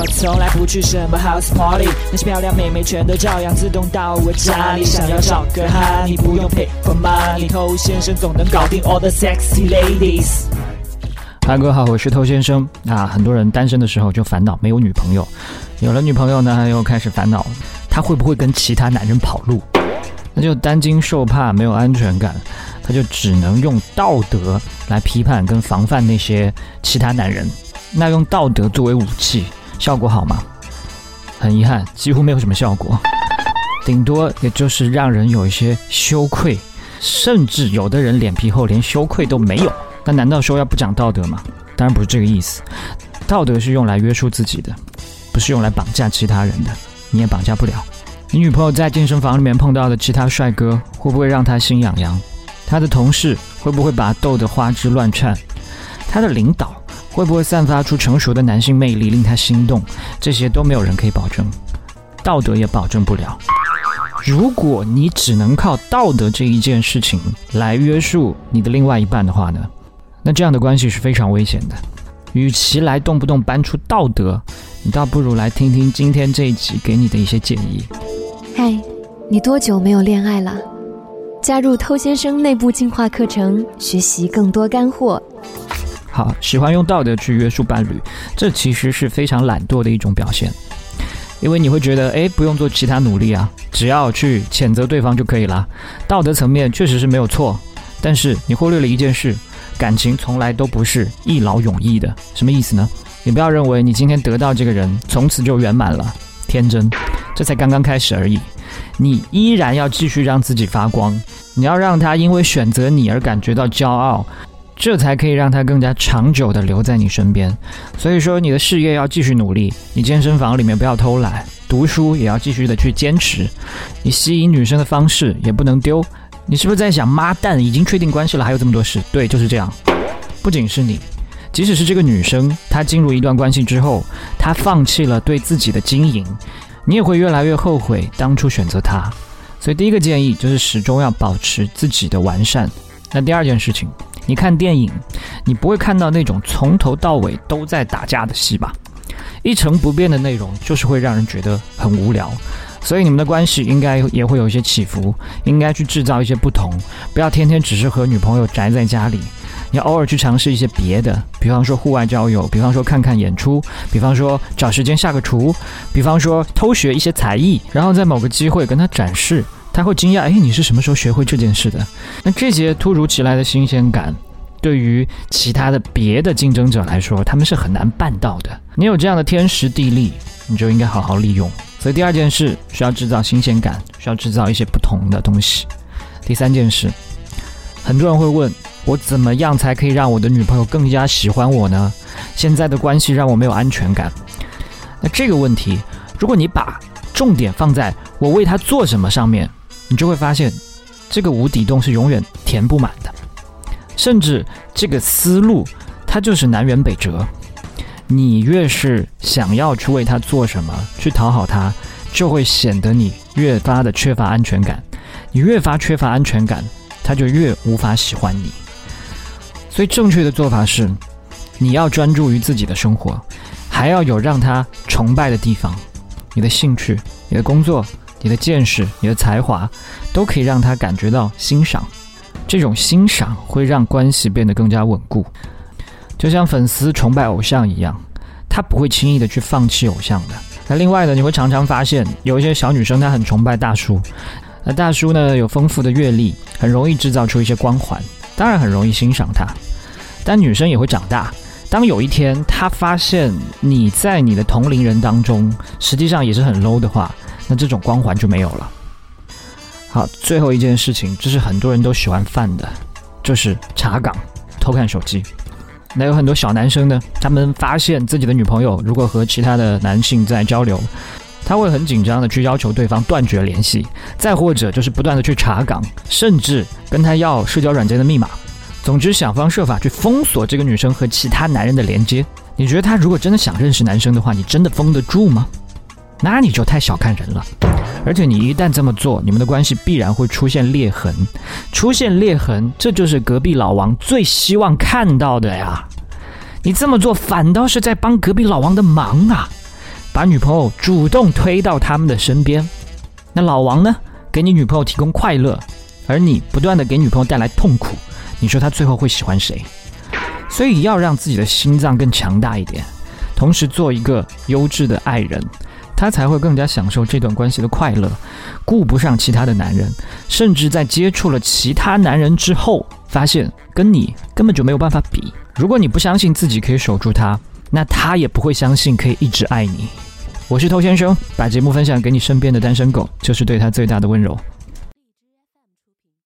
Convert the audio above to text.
我从来不去什么 house party，那些漂亮妹妹全都照样自动到我家里。想要找个哈，你不用 pay for money，偷先生总能搞定 all the sexy ladies。嗨，各位好，我是偷先生。啊，很多人单身的时候就烦恼没有女朋友，有了女朋友呢，又开始烦恼他会不会跟其他男人跑路，那就担惊受怕，没有安全感，他就只能用道德来批判跟防范那些其他男人。那用道德作为武器，效果好吗？很遗憾，几乎没有什么效果，顶多也就是让人有一些羞愧，甚至有的人脸皮厚，连羞愧都没有。那难道说要不讲道德吗？当然不是这个意思。道德是用来约束自己的，不是用来绑架其他人的。你也绑架不了。你女朋友在健身房里面碰到的其他帅哥，会不会让她心痒痒？她的同事会不会把她逗得花枝乱颤？她的领导会不会散发出成熟的男性魅力，令他心动？这些都没有人可以保证，道德也保证不了。如果你只能靠道德这一件事情来约束你的另外一半的话呢？那这样的关系是非常危险的。与其来动不动搬出道德，你倒不如来听听今天这一集给你的一些建议。嗨，你多久没有恋爱了？加入偷先生内部进化课程，学习更多干货。好，喜欢用道德去约束伴侣，这其实是非常懒惰的一种表现。因为你会觉得，哎，不用做其他努力啊，只要去谴责对方就可以了。道德层面确实是没有错，但是你忽略了一件事。感情从来都不是一劳永逸的，什么意思呢？你不要认为你今天得到这个人，从此就圆满了，天真，这才刚刚开始而已。你依然要继续让自己发光，你要让他因为选择你而感觉到骄傲，这才可以让他更加长久的留在你身边。所以说，你的事业要继续努力，你健身房里面不要偷懒，读书也要继续的去坚持，你吸引女生的方式也不能丢。你是不是在想，妈蛋，已经确定关系了，还有这么多事？对，就是这样。不仅是你，即使是这个女生，她进入一段关系之后，她放弃了对自己的经营，你也会越来越后悔当初选择她。所以第一个建议就是始终要保持自己的完善。那第二件事情，你看电影，你不会看到那种从头到尾都在打架的戏吧？一成不变的内容，就是会让人觉得很无聊。所以你们的关系应该也会有一些起伏，应该去制造一些不同，不要天天只是和女朋友宅在家里，你偶尔去尝试一些别的，比方说户外交友，比方说看看演出，比方说找时间下个厨，比方说偷学一些才艺，然后在某个机会跟他展示，他会惊讶，哎，你是什么时候学会这件事的？那这些突如其来的新鲜感，对于其他的别的竞争者来说，他们是很难办到的。你有这样的天时地利，你就应该好好利用。所以第二件事需要制造新鲜感，需要制造一些不同的东西。第三件事，很多人会问我怎么样才可以让我的女朋友更加喜欢我呢？现在的关系让我没有安全感。那这个问题，如果你把重点放在我为她做什么上面，你就会发现这个无底洞是永远填不满的。甚至这个思路它就是南辕北辙。你越是想要去为他做什么，去讨好他，就会显得你越发的缺乏安全感。你越发缺乏安全感，他就越无法喜欢你。所以正确的做法是，你要专注于自己的生活，还要有让他崇拜的地方。你的兴趣、你的工作、你的见识、你的才华，都可以让他感觉到欣赏。这种欣赏会让关系变得更加稳固。就像粉丝崇拜偶像一样，他不会轻易的去放弃偶像的。那另外呢，你会常常发现有一些小女生她很崇拜大叔，那大叔呢有丰富的阅历，很容易制造出一些光环，当然很容易欣赏他。但女生也会长大，当有一天她发现你在你的同龄人当中实际上也是很 low 的话，那这种光环就没有了。好，最后一件事情，这是很多人都喜欢犯的，就是查岗、偷看手机。那有很多小男生呢，他们发现自己的女朋友如果和其他的男性在交流，他会很紧张的去要求对方断绝联系，再或者就是不断的去查岗，甚至跟他要社交软件的密码，总之想方设法去封锁这个女生和其他男人的连接。你觉得他如果真的想认识男生的话，你真的封得住吗？那你就太小看人了。而且你一旦这么做，你们的关系必然会出现裂痕。出现裂痕，这就是隔壁老王最希望看到的呀。你这么做反倒是在帮隔壁老王的忙啊。把女朋友主动推到他们的身边。那老王呢，给你女朋友提供快乐，而你不断的给女朋友带来痛苦，你说他最后会喜欢谁？所以要让自己的心脏更强大一点，同时做一个优质的爱人，他才会更加享受这段关系的快乐，顾不上其他的男人，甚至在接触了其他男人之后，发现跟你根本就没有办法比。如果你不相信自己可以守住他，那他也不会相信可以一直爱你。我是偷先生，把节目分享给你身边的单身狗，就是对他最大的温柔。